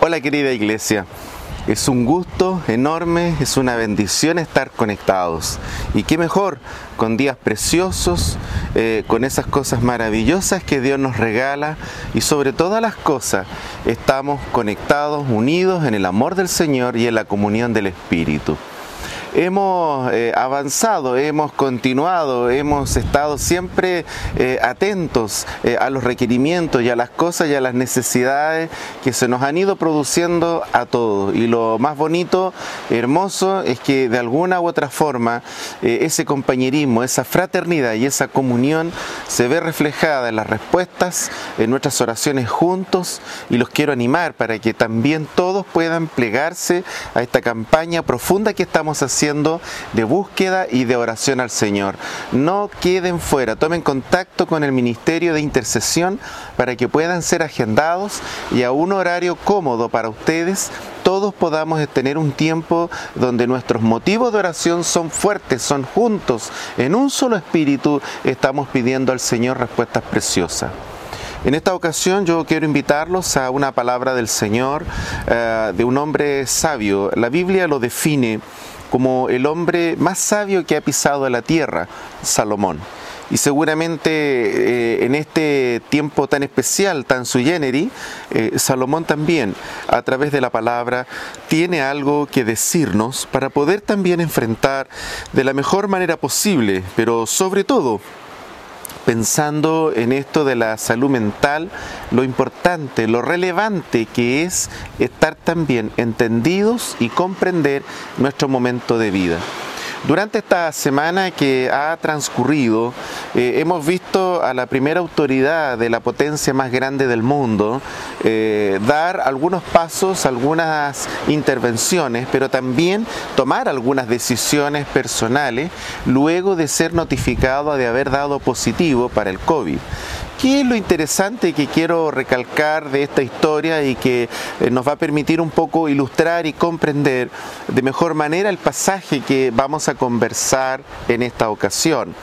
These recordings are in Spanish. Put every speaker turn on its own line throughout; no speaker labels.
Hola querida iglesia. Es un gusto enorme, es una bendición estar conectados. Y qué mejor, con días preciosos, eh, con esas cosas maravillosas que Dios nos regala y sobre todas las cosas estamos conectados, unidos en el amor del Señor y en la comunión del Espíritu hemos eh, avanzado, hemos continuado, hemos estado siempre eh, atentos eh, a los requerimientos y a las cosas y a las necesidades que se nos han ido produciendo a todos. Y lo más bonito, hermoso, es que de alguna u otra forma ese compañerismo, esa fraternidad y esa comunión se ve reflejada en las respuestas, en nuestras oraciones juntos y los quiero animar para que también todos puedan plegarse a esta campaña profunda que estamos haciendo de búsqueda y de oración al Señor. No queden fuera, tomen contacto con el Ministerio de Intercesión para que puedan ser agendados y a un horario cómodo para ustedes todos podamos tener un tiempo donde nuestros motivos de oración son fuertes, son juntos, en un solo espíritu estamos pidiendo al Señor respuestas preciosas. En esta ocasión yo quiero invitarlos a una palabra del Señor, eh, de un hombre sabio. La Biblia lo define como el hombre más sabio que ha pisado la tierra, Salomón. Y seguramente eh, en este tiempo tan especial, tan sui generis, eh, Salomón también, a través de la palabra, tiene algo que decirnos para poder también enfrentar de la mejor manera posible, pero sobre todo pensando en esto de la salud mental, lo importante, lo relevante que es estar también entendidos y comprender nuestro momento de vida. Durante esta semana que ha transcurrido, eh, hemos visto a la primera autoridad de la potencia más grande del mundo eh, dar algunos pasos, algunas intervenciones, pero también tomar algunas decisiones personales luego de ser notificado de haber dado positivo para el COVID. ¿Qué es lo interesante que quiero recalcar de esta historia y que eh, nos va a permitir un poco ilustrar y comprender de mejor manera el pasaje que vamos a conversar en esta ocasión?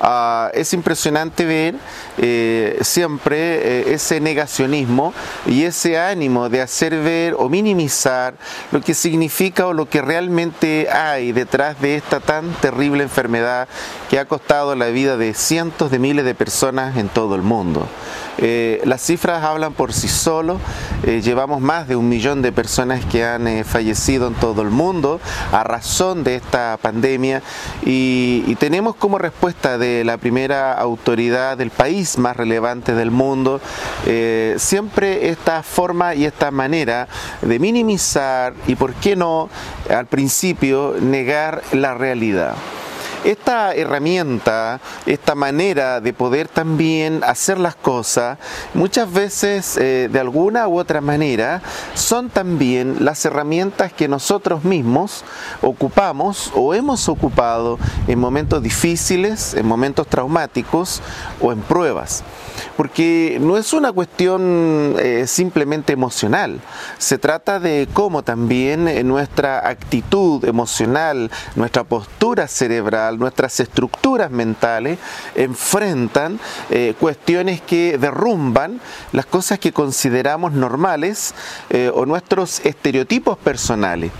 Ah, es impresionante ver eh, siempre eh, ese negacionismo y ese ánimo de hacer ver o minimizar lo que significa o lo que realmente hay detrás de esta tan terrible enfermedad que ha costado la vida de cientos de miles de personas en todo el mundo. Eh, las cifras hablan por sí solo, llevamos más de un millón de personas que han fallecido en todo el mundo a razón de esta pandemia y, y tenemos como respuesta de la primera autoridad del país más relevante del mundo, eh, siempre esta forma y esta manera de minimizar y, por qué no, al principio, negar la realidad. Esta herramienta, esta manera de poder también hacer las cosas, muchas veces eh, de alguna u otra manera, son también las herramientas que nosotros mismos ocupamos o hemos ocupado en momentos difíciles, en momentos traumáticos o en pruebas. Porque no es una cuestión eh, simplemente emocional, se trata de cómo también eh, nuestra actitud emocional, nuestra postura cerebral, nuestras estructuras mentales enfrentan eh, cuestiones que derrumban las cosas que consideramos normales o nuestros estereotipos personales.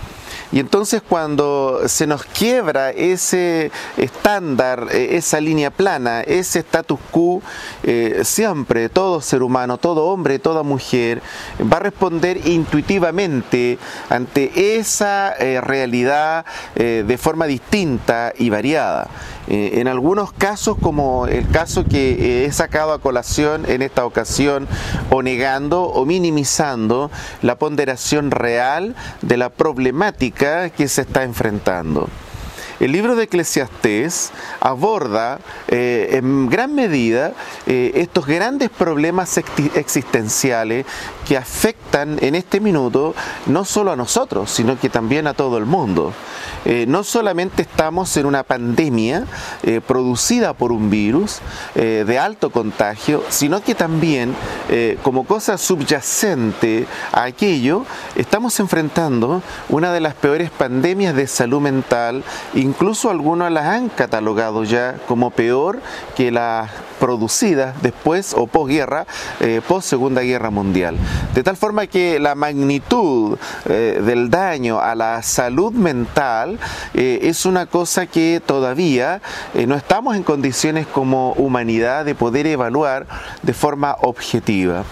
Y entonces cuando se nos quiebra ese estándar, eh, esa línea plana, ese status quo, eh, siempre todo ser humano, todo hombre, toda mujer va a responder intuitivamente ante esa eh, realidad de forma distinta y variada. En algunos casos, como el caso que he sacado a colación en esta ocasión, o negando o minimizando la ponderación real de la problemática que se está enfrentando. El libro de Eclesiastés aborda eh, en gran medida eh, estos grandes problemas existenciales que afectan en este minuto no solo a nosotros, sino que también a todo el mundo. Eh, no solamente estamos en una pandemia producida por un virus de alto contagio, sino que también como cosa subyacente a aquello, estamos enfrentando una de las peores pandemias de salud mental, incluso algunos las han catalogado ya como peor que las producidas después o posguerra, eh, post Segunda Guerra Mundial. De tal forma que la magnitud eh, del daño a la salud mental eh, es una cosa que todavía no estamos en condiciones como humanidad de poder evaluar de forma objetiva.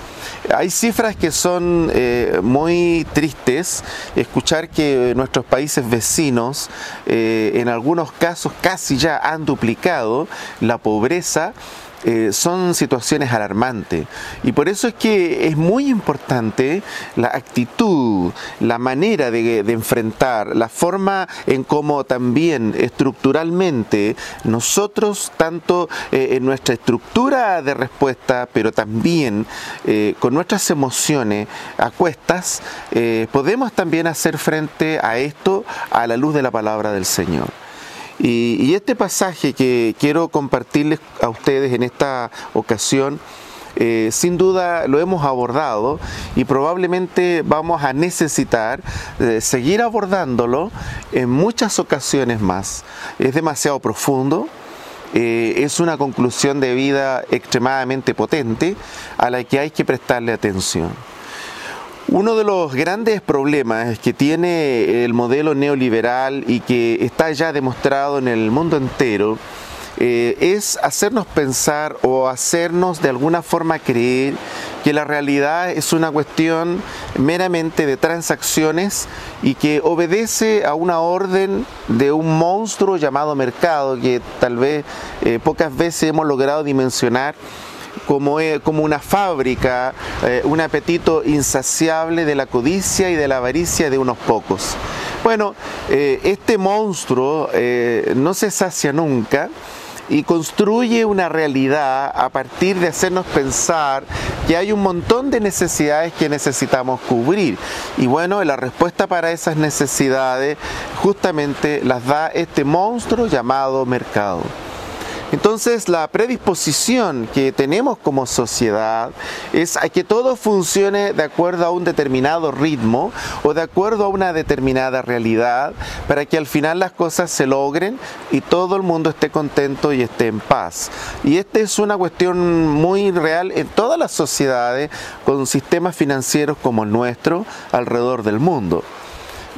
Hay cifras que son eh, muy tristes. Escuchar que nuestros países vecinos eh, en algunos casos casi ya han duplicado la pobreza eh, son situaciones alarmantes. Y por eso es que es muy importante la actitud, la manera de, enfrentar, la forma en cómo también estructuralmente nosotros, tanto eh, en nuestra estructura de respuesta, pero también eh, con nuestras emociones a cuestas, podemos también hacer frente a esto a la luz de la palabra del Señor. Y, este pasaje que quiero compartirles a ustedes en esta ocasión, eh, sin duda lo hemos abordado y probablemente vamos a necesitar eh, seguir abordándolo en muchas ocasiones más. Es demasiado profundo, eh, es una conclusión de vida extremadamente potente a la que hay que prestarle atención. Uno de los grandes problemas que tiene el modelo neoliberal y que está ya demostrado en el mundo entero eh, es hacernos pensar o hacernos de alguna forma creer que la realidad es una cuestión meramente de transacciones y que obedece a una orden de un monstruo llamado mercado que tal vez eh, pocas veces hemos logrado dimensionar como, como una fábrica, eh, un apetito insaciable de la codicia y de la avaricia de unos pocos. Bueno, eh, este monstruo eh, no se sacia nunca y construye una realidad a partir de hacernos pensar que hay un montón de necesidades que necesitamos cubrir. Y bueno, la respuesta para esas necesidades justamente las da este monstruo llamado mercado. Entonces la predisposición que tenemos como sociedad es a que todo funcione de acuerdo a un determinado ritmo o de acuerdo a una determinada realidad para que al final las cosas se logren y todo el mundo esté contento y esté en paz. Y esta es una cuestión muy real en todas las sociedades con sistemas financieros como el nuestro alrededor del mundo.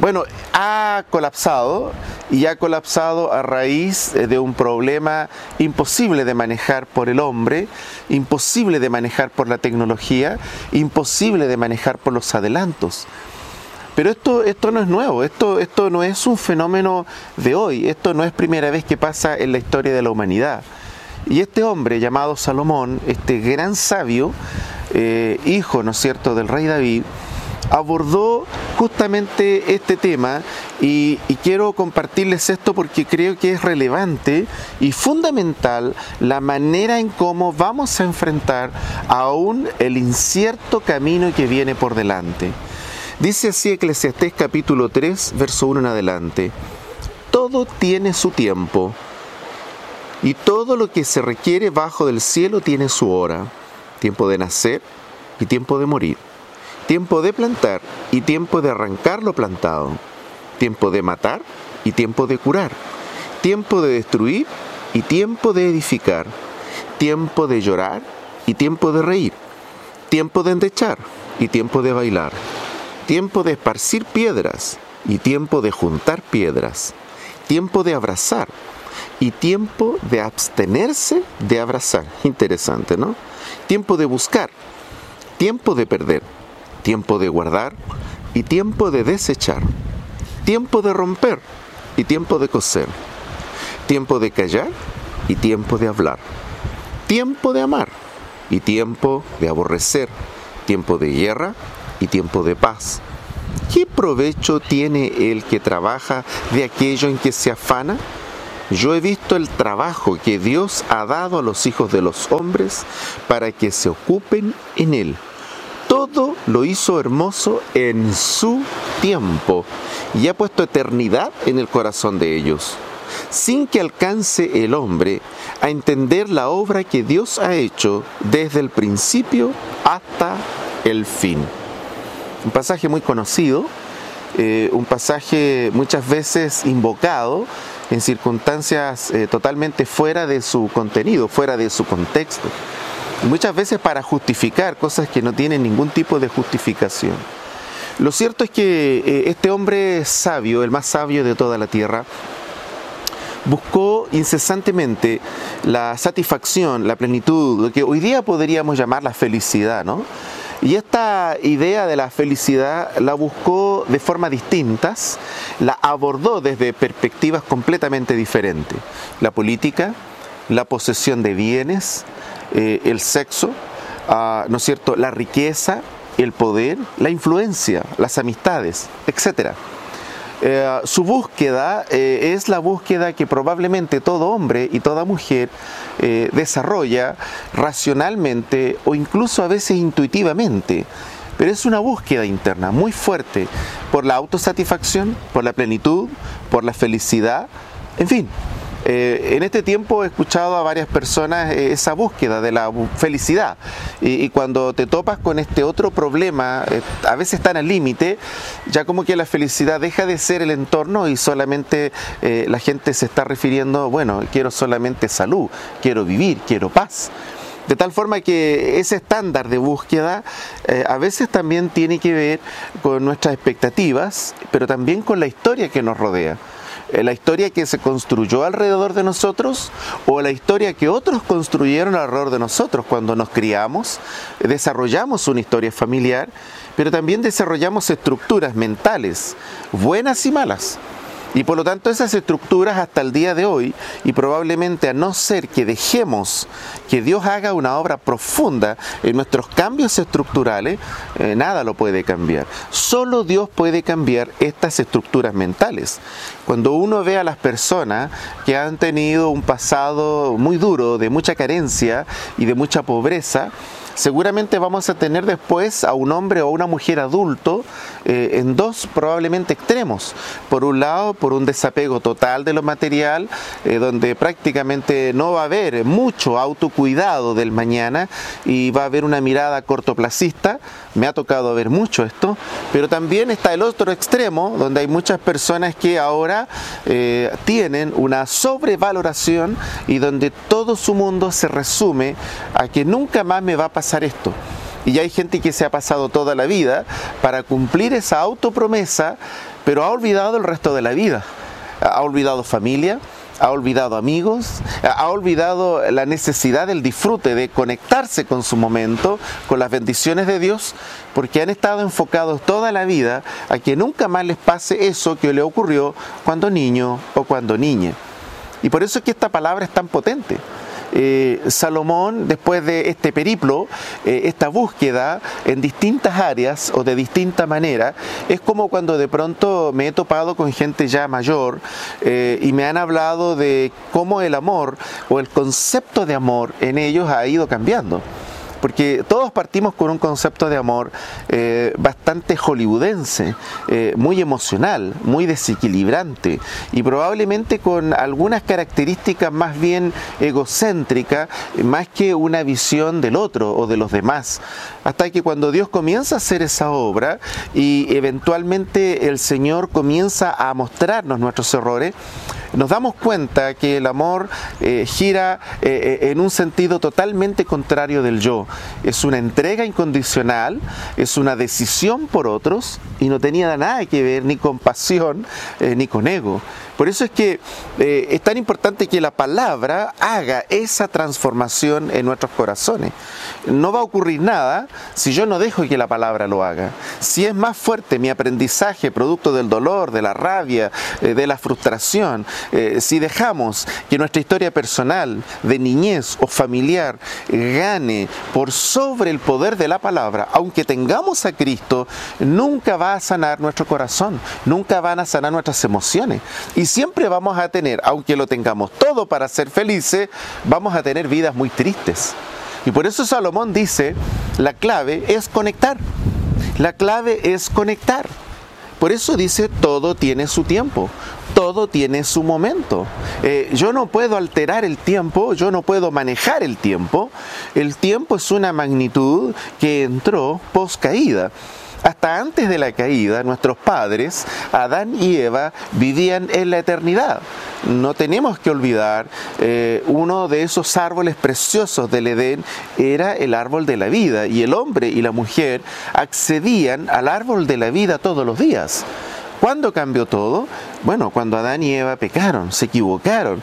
Bueno, ha colapsado y ha colapsado a raíz eh, de un problema imposible de manejar por el hombre, imposible de manejar por la tecnología, imposible de manejar por los adelantos. Pero esto, esto no es nuevo, esto, esto no es un fenómeno de hoy, esto no es primera vez que pasa en la historia de la humanidad. Y este hombre llamado Salomón, este gran sabio, eh, hijo, ¿no es cierto?, del rey David, abordó justamente este tema y, quiero compartirles esto porque creo que es relevante y fundamental la manera en cómo vamos a enfrentar aún el incierto camino que viene por delante. Dice así Eclesiastés capítulo 3, verso 1 en adelante. Todo tiene su tiempo y todo lo que se requiere bajo del cielo tiene su hora, tiempo de nacer y tiempo de morir tiempo de plantar y tiempo de arrancar lo plantado, tiempo de matar y tiempo de curar, tiempo de destruir y tiempo de edificar, tiempo de llorar y tiempo de reír, tiempo de endechar y tiempo de bailar, tiempo de esparcir piedras y tiempo de juntar piedras, tiempo de abrazar y tiempo de abstenerse de abrazar. Interesante, ¿no? Tiempo de buscar, tiempo de perder tiempo de guardar y tiempo de desechar, tiempo de romper y tiempo de coser, tiempo de callar y tiempo de hablar, tiempo de amar y tiempo de aborrecer, tiempo de guerra y tiempo de paz. ¿Qué provecho tiene el que trabaja de aquello en que se afana? Yo he visto el trabajo que Dios ha dado a los hijos de los hombres para que se ocupen en él lo hizo hermoso en su tiempo y ha puesto eternidad en el corazón de ellos, sin que alcance el hombre a entender la obra que Dios ha hecho desde el principio hasta el fin. Un pasaje muy conocido, eh, un pasaje muchas veces invocado en circunstancias eh, totalmente fuera de su contenido, fuera de su contexto. Muchas veces para justificar cosas que no tienen ningún tipo de justificación. Lo cierto es que eh, este hombre sabio, el más sabio de toda la tierra, buscó incesantemente la satisfacción, la plenitud, lo que hoy día podríamos llamar la felicidad, ¿no? Y esta idea de la felicidad la buscó de formas distintas, la abordó desde perspectivas completamente diferentes. La política, la posesión de bienes, eh, el sexo, ah, ¿no es cierto? La riqueza, el poder, la influencia, las amistades, etc. Eh, su búsqueda eh, es la búsqueda que probablemente todo hombre y toda mujer desarrolla racionalmente o incluso a veces intuitivamente. Pero es una búsqueda interna muy fuerte por la autosatisfacción, por la plenitud, por la felicidad, en fin, eh, en este tiempo he escuchado a varias personas eh, esa búsqueda de la felicidad y, cuando te topas con este otro problema, eh, a veces están al límite, ya como que la felicidad deja de ser el entorno y solamente la gente se está refiriendo, bueno, quiero solamente salud, quiero vivir, quiero paz. De tal forma que ese estándar de búsqueda a veces también tiene que ver con nuestras expectativas, pero también con la historia que nos rodea. La historia que se construyó alrededor de nosotros o la historia que otros construyeron alrededor de nosotros cuando nos criamos, desarrollamos una historia familiar, pero también desarrollamos estructuras mentales, buenas y malas. Y por lo tanto esas estructuras hasta el día de hoy, y probablemente a no ser que dejemos que Dios haga una obra profunda en nuestros cambios estructurales, eh, nada lo puede cambiar. Solo Dios puede cambiar estas estructuras mentales. Cuando uno ve a las personas que han tenido un pasado muy duro, de mucha carencia y de mucha pobreza, seguramente vamos a tener después a un hombre o una mujer adulto eh, en dos probablemente extremos. Por un lado, por un desapego total de lo material, eh, donde prácticamente no va a haber mucho autocuidado del mañana y va a haber una mirada cortoplacista. Me ha tocado ver mucho esto, pero también está el otro extremo, donde hay muchas personas que ahora eh, tienen una sobrevaloración y donde todo su mundo se resume a que nunca más me va a pasar esto. Y hay gente que se ha pasado toda la vida para cumplir esa autopromesa, pero ha olvidado el resto de la vida. Ha olvidado familia, ha olvidado amigos, ha olvidado la necesidad del disfrute, de conectarse con su momento, con las bendiciones de Dios, porque han estado enfocados toda la vida a que nunca más les pase eso que le ocurrió cuando niño o cuando niña. Y por eso es que esta palabra es tan potente. Eh, Salomón, después de este periplo, eh, esta búsqueda en distintas áreas o de distinta manera, es como cuando de pronto me he topado con gente ya mayor eh, y me han hablado de cómo el amor o el concepto de amor en ellos ha ido cambiando porque todos partimos con un concepto de amor eh, bastante hollywoodense, eh, muy emocional, muy desequilibrante y probablemente con algunas características más bien egocéntricas, más que una visión del otro o de los demás. Hasta que cuando Dios comienza a hacer esa obra y eventualmente el Señor comienza a mostrarnos nuestros errores, nos damos cuenta que el amor eh, gira eh, eh, en un sentido totalmente contrario del yo. Es una entrega incondicional, es una decisión por otros y no tenía nada que ver ni con pasión ni con ego. Por eso es que es tan importante que la palabra haga esa transformación en nuestros corazones. No va a ocurrir nada si yo no dejo que la palabra lo haga. Si es más fuerte mi aprendizaje producto del dolor, de la rabia, de la frustración, eh, si dejamos que nuestra historia personal, de niñez o familiar, gane por sobre el poder de la palabra, aunque tengamos a Cristo, nunca va a sanar nuestro corazón, nunca van a sanar nuestras emociones. Y siempre vamos a tener, aunque lo tengamos todo para ser felices, vamos a tener vidas muy tristes. Y por eso Salomón dice, la clave es conectar. La clave es conectar. Por eso dice, todo tiene su tiempo todo tiene su momento. Eh, yo no puedo alterar el tiempo, yo no puedo manejar el tiempo. El tiempo es una magnitud que entró post caída. Hasta antes de la caída, nuestros padres, Adán y Eva, vivían en la eternidad. No tenemos que olvidar, eh, uno de esos árboles preciosos del Edén era el árbol de la vida y el hombre y la mujer accedían al árbol de la vida todos los días. ¿Cuándo cambió todo? Bueno, cuando Adán y Eva pecaron, se equivocaron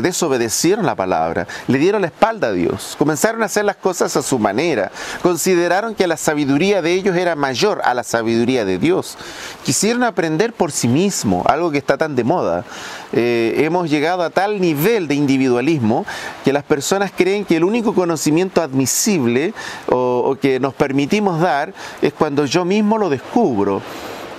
desobedecieron la palabra, le dieron la espalda a Dios, comenzaron a hacer las cosas a su manera, consideraron que la sabiduría de ellos era mayor a la sabiduría de Dios, quisieron aprender por sí mismo, algo que está tan de moda. Eh, hemos llegado a tal nivel de individualismo que las personas creen que el único conocimiento admisible o que nos permitimos dar es cuando yo mismo lo descubro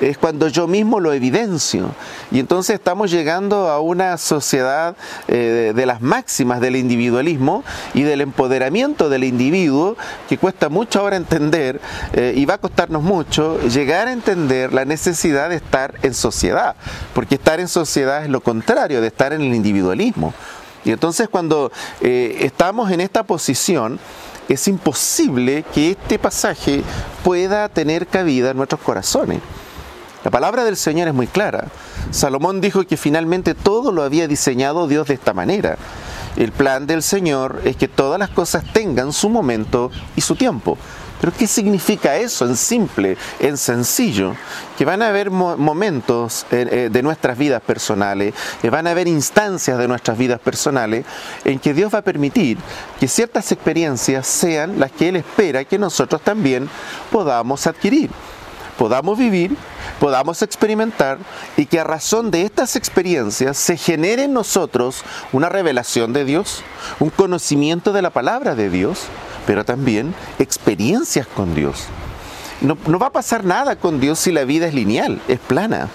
es cuando yo mismo lo evidencio. Y entonces estamos llegando a una sociedad eh, de, las máximas del individualismo y del empoderamiento del individuo que cuesta mucho ahora entender eh, y va a costarnos mucho llegar a entender la necesidad de estar en sociedad, porque estar en sociedad es lo contrario de estar en el individualismo. Y entonces cuando eh, estamos en esta posición, es imposible que este pasaje pueda tener cabida en nuestros corazones. La palabra del Señor es muy clara. Salomón dijo que finalmente todo lo había diseñado Dios de esta manera. El plan del Señor es que todas las cosas tengan su momento y su tiempo. Pero ¿qué significa eso en simple, en sencillo? Que van a haber momentos eh, eh, de nuestras vidas personales, que van a haber instancias de nuestras vidas personales en que Dios va a permitir que ciertas experiencias sean las que Él espera que nosotros también podamos adquirir podamos vivir, podamos experimentar y que a razón de estas experiencias se genere en nosotros una revelación de Dios, un conocimiento de la palabra de Dios, pero también experiencias con Dios. No, va a pasar nada con Dios si la vida es lineal, es plana.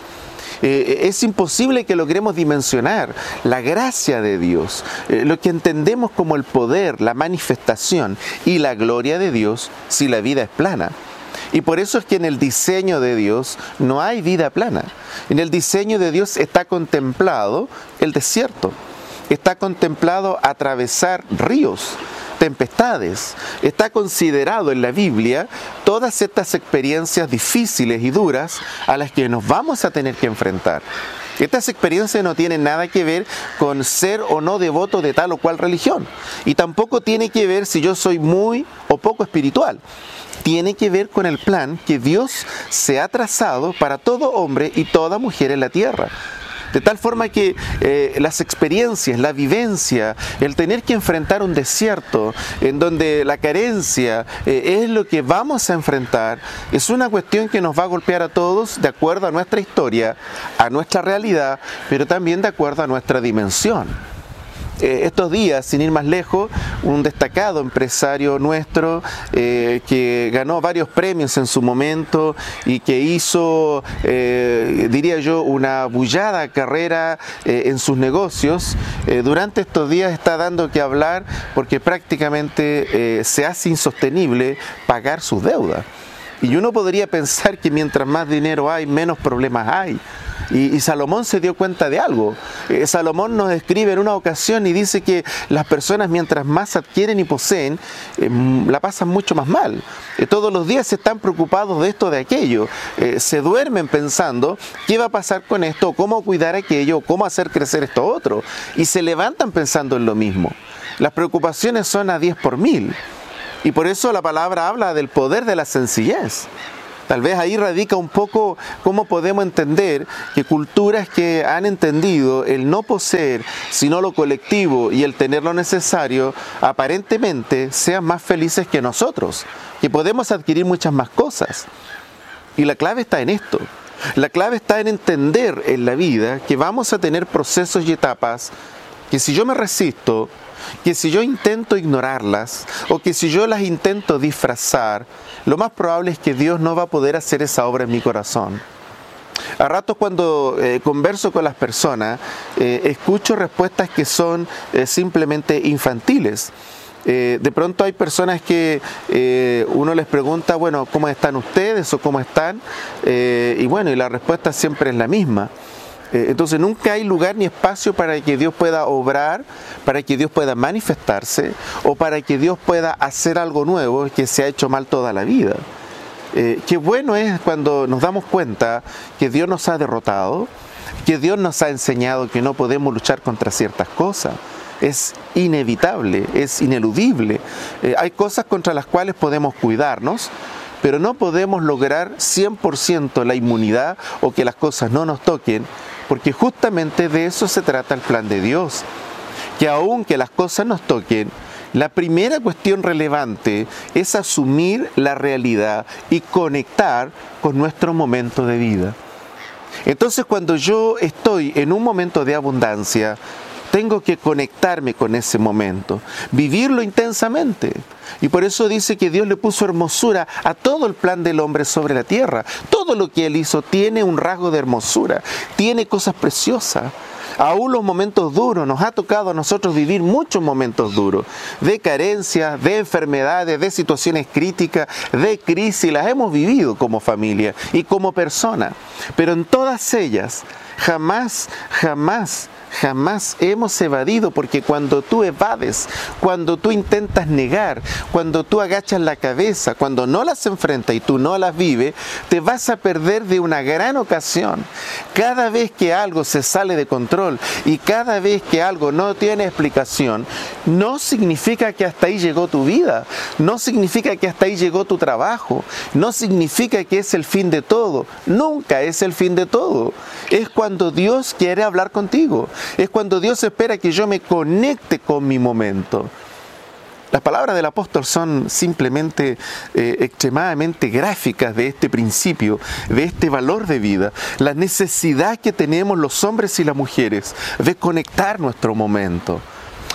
Eh, es imposible que logremos dimensionar la gracia de Dios, eh, lo que entendemos como el poder, la manifestación y la gloria de Dios si la vida es plana. Y por eso es que en el diseño de Dios no hay vida plana. En el diseño de Dios está contemplado el desierto, está contemplado atravesar ríos, tempestades. Está considerado en la Biblia todas estas experiencias difíciles y duras a las que nos vamos a tener que enfrentar. Estas experiencias no tienen nada que ver con ser o no devoto de tal o cual religión. Y tampoco tiene que ver si yo soy muy o poco espiritual tiene que ver con el plan que Dios se ha trazado para todo hombre y toda mujer en la tierra. De tal forma que eh, las experiencias, la vivencia, el tener que enfrentar un desierto en donde la carencia eh, es lo que vamos a enfrentar, es una cuestión que nos va a golpear a todos de acuerdo a nuestra historia, a nuestra realidad, pero también de acuerdo a nuestra dimensión. Eh, estos días, sin ir más lejos, un destacado empresario nuestro eh, que ganó varios premios en su momento y que hizo, eh, diría yo, una bullada carrera en sus negocios, durante estos días está dando que hablar porque prácticamente se hace insostenible pagar sus deudas. Y uno podría pensar que mientras más dinero hay, menos problemas hay. Y, Salomón se dio cuenta de algo. Eh, Salomón nos escribe en una ocasión y dice que las personas mientras más adquieren y poseen, eh, la pasan mucho más mal. Eh, todos los días están preocupados de esto, de aquello. se duermen pensando qué va a pasar con esto, cómo cuidar aquello, cómo hacer crecer esto otro. Y se levantan pensando en lo mismo. Las preocupaciones son a 10 por mil. Y por eso la palabra habla del poder de la sencillez. Tal vez ahí radica un poco cómo podemos entender que culturas que han entendido el no poseer, sino lo colectivo y el tener lo necesario, aparentemente sean más felices que nosotros, que podemos adquirir muchas más cosas. Y la clave está en esto. La clave está en entender en la vida que vamos a tener procesos y etapas que si yo me resisto, que si yo intento ignorarlas o que si yo las intento disfrazar, lo más probable es que Dios no va a poder hacer esa obra en mi corazón. A ratos cuando eh, converso con las personas, eh, escucho respuestas que son eh, simplemente infantiles. de pronto hay personas que uno les pregunta, bueno, ¿cómo están ustedes o cómo están? y bueno, y la respuesta siempre es la misma. Eh, entonces nunca hay lugar ni espacio para que Dios pueda obrar, para que Dios pueda manifestarse o para que Dios pueda hacer algo nuevo que se ha hecho mal toda la vida. Eh, qué bueno es cuando nos damos cuenta que Dios nos ha derrotado, que Dios nos ha enseñado que no podemos luchar contra ciertas cosas. Es inevitable, es ineludible. Eh, hay cosas contra las cuales podemos cuidarnos, pero no podemos lograr 100% la inmunidad o que las cosas no nos toquen, porque justamente de eso se trata el plan de Dios. Que aunque las cosas nos toquen, la primera cuestión relevante es asumir la realidad y conectar con nuestro momento de vida. Entonces cuando yo estoy en un momento de abundancia, tengo que conectarme con ese momento, vivirlo intensamente. Y por eso dice que Dios le puso hermosura a todo el plan del hombre sobre la tierra. Todo lo que Él hizo tiene un rasgo de hermosura, tiene cosas preciosas. Aún los momentos duros, nos ha tocado a nosotros vivir muchos momentos duros, de carencias, de enfermedades, de situaciones críticas, de crisis, las hemos vivido como familia y como persona. Pero en todas ellas, jamás, jamás jamás hemos evadido, porque cuando tú evades, cuando tú intentas negar, cuando tú agachas la cabeza, cuando no las enfrentas y tú no las vives, te vas a perder de una gran ocasión. Cada vez que algo se sale de control y cada vez que algo no tiene explicación, no significa que hasta ahí llegó tu vida, no significa que hasta ahí llegó tu trabajo, no significa que es el fin de todo, nunca es el fin de todo. Es cuando Dios quiere hablar contigo es cuando Dios espera que yo me conecte con mi momento. Las palabras del apóstol son simplemente eh, extremadamente gráficas de este principio, de este valor de vida, la necesidad que tenemos los hombres y las mujeres de conectar nuestro momento.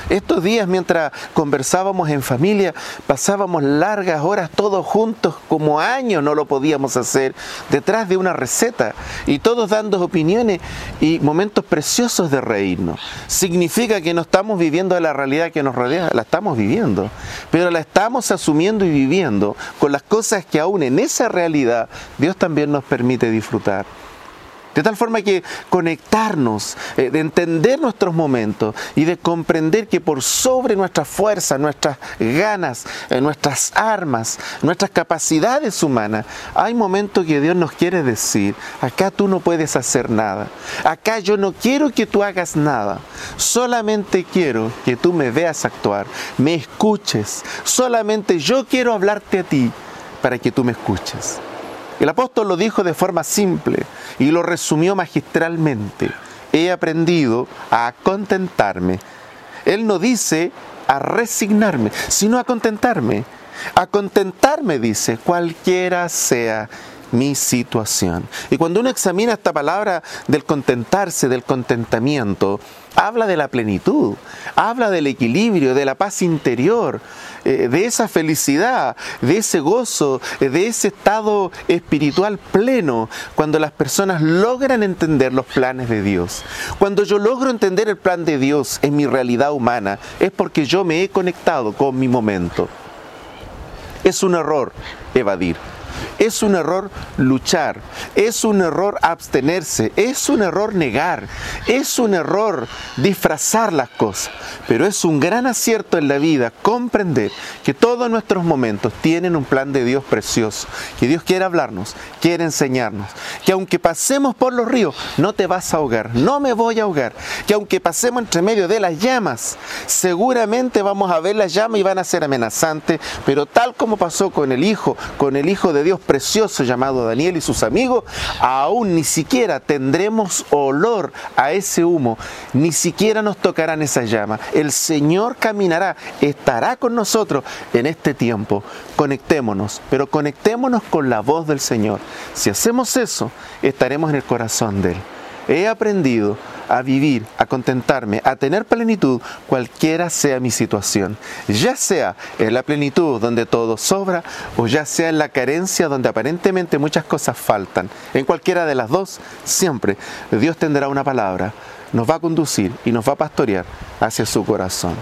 Estos días mientras conversábamos en familia, pasábamos largas horas todos juntos, como años no lo podíamos hacer, detrás de una receta y todos dando opiniones y momentos preciosos de reírnos. Significa que no estamos viviendo la realidad que nos rodea, la estamos viviendo, pero la estamos asumiendo y viviendo con las cosas que aún en esa realidad Dios también nos permite disfrutar. De tal forma que conectarnos, eh, de entender nuestros momentos y de comprender que por sobre nuestras fuerzas, nuestras ganas, eh, nuestras armas, nuestras capacidades humanas, hay momentos que Dios nos quiere decir, acá tú no puedes hacer nada, acá yo no quiero que tú hagas nada, solamente quiero que tú me veas actuar, me escuches, solamente yo quiero hablarte a ti para que tú me escuches. El apóstol lo dijo de forma simple y lo resumió magistralmente. He aprendido a contentarme. Él no dice a resignarme, sino a contentarme. A contentarme, dice, cualquiera sea mi situación. Y cuando uno examina esta palabra del contentarse, del contentamiento, habla de la plenitud, habla del equilibrio, de la paz interior, eh, de esa felicidad, de ese gozo, eh, de ese estado espiritual pleno, cuando las personas logran entender los planes de Dios. Cuando yo logro entender el plan de Dios en mi realidad humana, es porque yo me he conectado con mi momento. Es un error evadir. Es un error luchar, es un error abstenerse, es un error negar, es un error disfrazar las cosas, pero es un gran acierto en la vida comprender que todos nuestros momentos tienen un plan de Dios precioso, que Dios quiere hablarnos, quiere enseñarnos, que aunque pasemos por los ríos, no te vas a ahogar, no me voy a ahogar, que aunque pasemos entre medio de las llamas, seguramente vamos a ver las llamas y van a ser amenazantes, pero tal como pasó con el Hijo, con el Hijo de Dios precioso llamado Daniel y sus amigos, aún ni siquiera tendremos olor a ese humo, ni siquiera nos tocarán esa llama. El Señor caminará, estará con nosotros en este tiempo. Conectémonos, pero conectémonos con la voz del Señor. Si hacemos eso, estaremos en el corazón de Él. He aprendido a vivir, a contentarme, a tener plenitud, cualquiera sea mi situación. Ya sea en la plenitud donde todo sobra o ya sea en la carencia donde aparentemente muchas cosas faltan. En cualquiera de las dos, siempre Dios tendrá una palabra, nos va a conducir y nos va a pastorear hacia su corazón.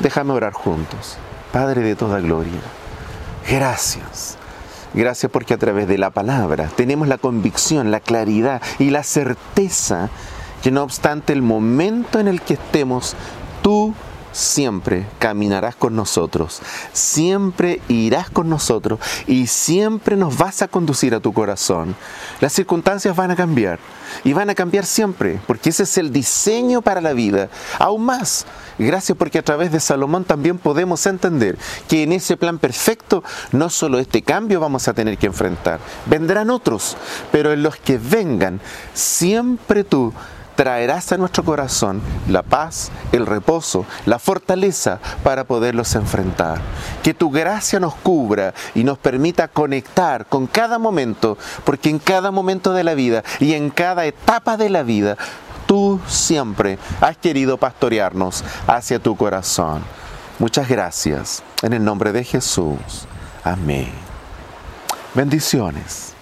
Déjame orar juntos. Padre de toda gloria, gracias. Gracias porque a través de la palabra tenemos la convicción, la claridad y la certeza que no obstante el momento en el que estemos, siempre caminarás con nosotros, siempre irás con nosotros y siempre nos vas a conducir a tu corazón. Las circunstancias van a cambiar y van a cambiar siempre, porque ese es el diseño para la vida. Aún más, gracias porque a través de Salomón también podemos entender que en ese plan perfecto no solo este cambio vamos a tener que enfrentar, vendrán otros, pero en los que vengan, siempre tú traerás a nuestro corazón la paz, el reposo, la fortaleza para poderlos enfrentar. Que tu gracia nos cubra y nos permita conectar con cada momento, porque en cada momento de la vida y en cada etapa de la vida, tú siempre has querido pastorearnos hacia tu corazón. Muchas gracias. En el nombre de Jesús. Amén. Bendiciones.